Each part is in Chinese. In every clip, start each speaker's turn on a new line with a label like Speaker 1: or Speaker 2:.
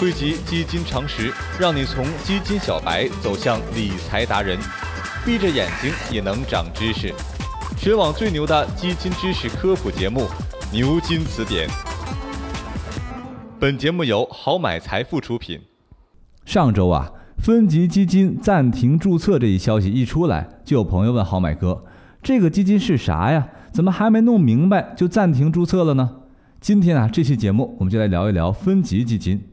Speaker 1: 汇集基金常识，让你从基金小白走向理财达人，闭着眼睛也能长知识。全网最牛的基金知识科普节目《牛津词典》。本节目由好买财富出品。
Speaker 2: 上周啊，分级基金暂停注册这一消息一出来，就有朋友问好买哥：“这个基金是啥呀？怎么还没弄明白就暂停注册了呢？”今天啊，这期节目我们就来聊一聊分级基金。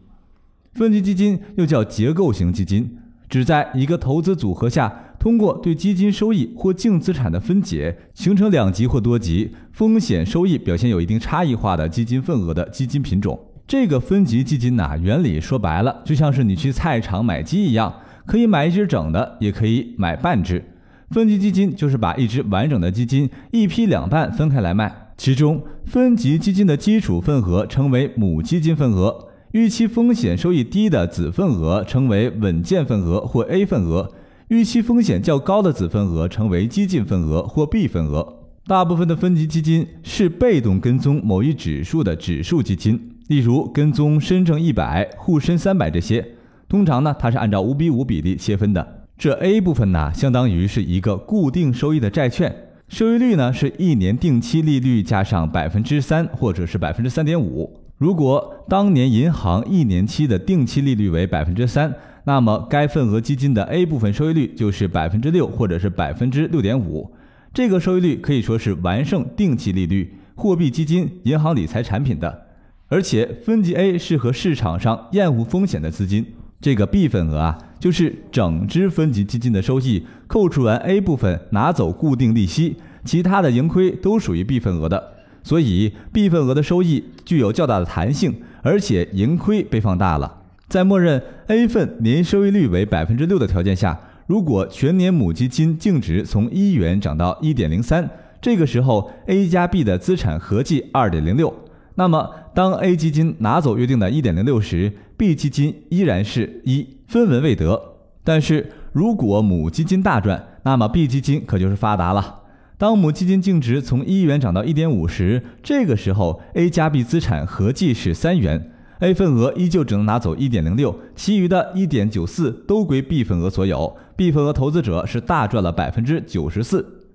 Speaker 2: 分级基金又叫结构型基金，指在一个投资组合下，通过对基金收益或净资产的分解，形成两级或多级、风险收益表现有一定差异化的基金份额的基金品种。这个分级基金呐，原理说白了，就像是你去菜场买鸡一样，可以买一只整的，也可以买半只。分级基金就是把一只完整的基金一批两半分开来卖，其中分级基金的基础份额称为母基金份额。预期风险收益低的子份额称为稳健份额或 A 份额，预期风险较高的子份额称为激进份额或 B 份额。大部分的分级基金是被动跟踪某一指数的指数基金，例如跟踪深证一百、沪深三百这些。通常呢，它是按照五比五比例切分的。这 A 部分呢，相当于是一个固定收益的债券，收益率呢是一年定期利率加上百分之三或者是百分之三点五。如果当年银行一年期的定期利率为百分之三，那么该份额基金的 A 部分收益率就是百分之六或者是百分之六点五。这个收益率可以说是完胜定期利率、货币基金、银行理财产品的。而且分级 A 适合市场上厌恶风险的资金。这个 B 份额啊，就是整只分级基金的收益扣除完 A 部分拿走固定利息，其他的盈亏都属于 B 份额的。所以 B 份额的收益具有较大的弹性，而且盈亏被放大了。在默认 A 份年收益率为百分之六的条件下，如果全年母基金净值从一元涨到一点零三，这个时候 A 加 B 的资产合计二点零六。那么当 A 基金拿走约定的一点零六时，B 基金依然是一分文未得。但是如果母基金大赚，那么 B 基金可就是发达了。当母基金净值从一元涨到一点五时，这个时候 A 加 B 资产合计是三元，A 份额依旧只能拿走一点零六，其余的一点九四都归 B 份额所有。B 份额投资者是大赚了百分之九十四。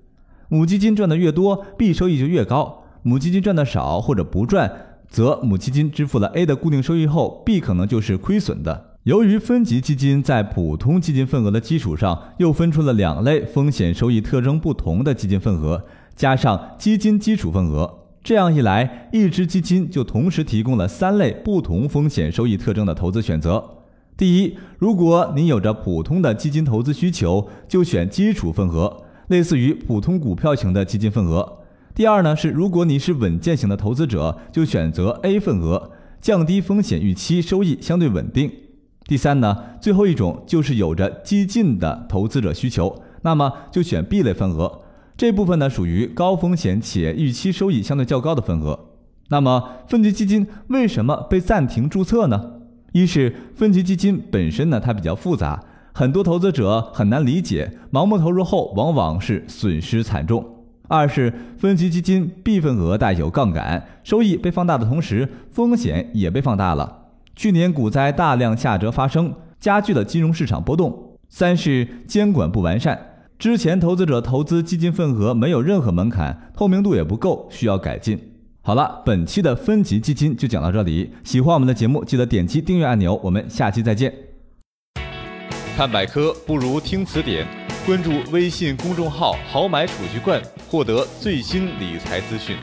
Speaker 2: 母基金赚的越多，B 收益就越高；母基金赚的少或者不赚，则母基金支付了 A 的固定收益后，B 可能就是亏损的。由于分级基金在普通基金份额的基础上，又分出了两类风险收益特征不同的基金份额，加上基金基础份额，这样一来，一只基金就同时提供了三类不同风险收益特征的投资选择。第一，如果你有着普通的基金投资需求，就选基础份额，类似于普通股票型的基金份额。第二呢，是如果你是稳健型的投资者，就选择 A 份额，降低风险预期，收益相对稳定。第三呢，最后一种就是有着激进的投资者需求，那么就选 B 类份额。这部分呢属于高风险且预期收益相对较高的份额。那么分级基金为什么被暂停注册呢？一是分级基金本身呢它比较复杂，很多投资者很难理解，盲目投入后往往是损失惨重。二是分级基金 B 份额带有杠杆，收益被放大的同时，风险也被放大了。去年股灾大量下折发生，加剧了金融市场波动。三是监管不完善，之前投资者投资基金份额没有任何门槛，透明度也不够，需要改进。好了，本期的分级基金就讲到这里。喜欢我们的节目，记得点击订阅按钮。我们下期再见。
Speaker 1: 看百科不如听词典，关注微信公众号“好买储蓄罐”，获得最新理财资讯。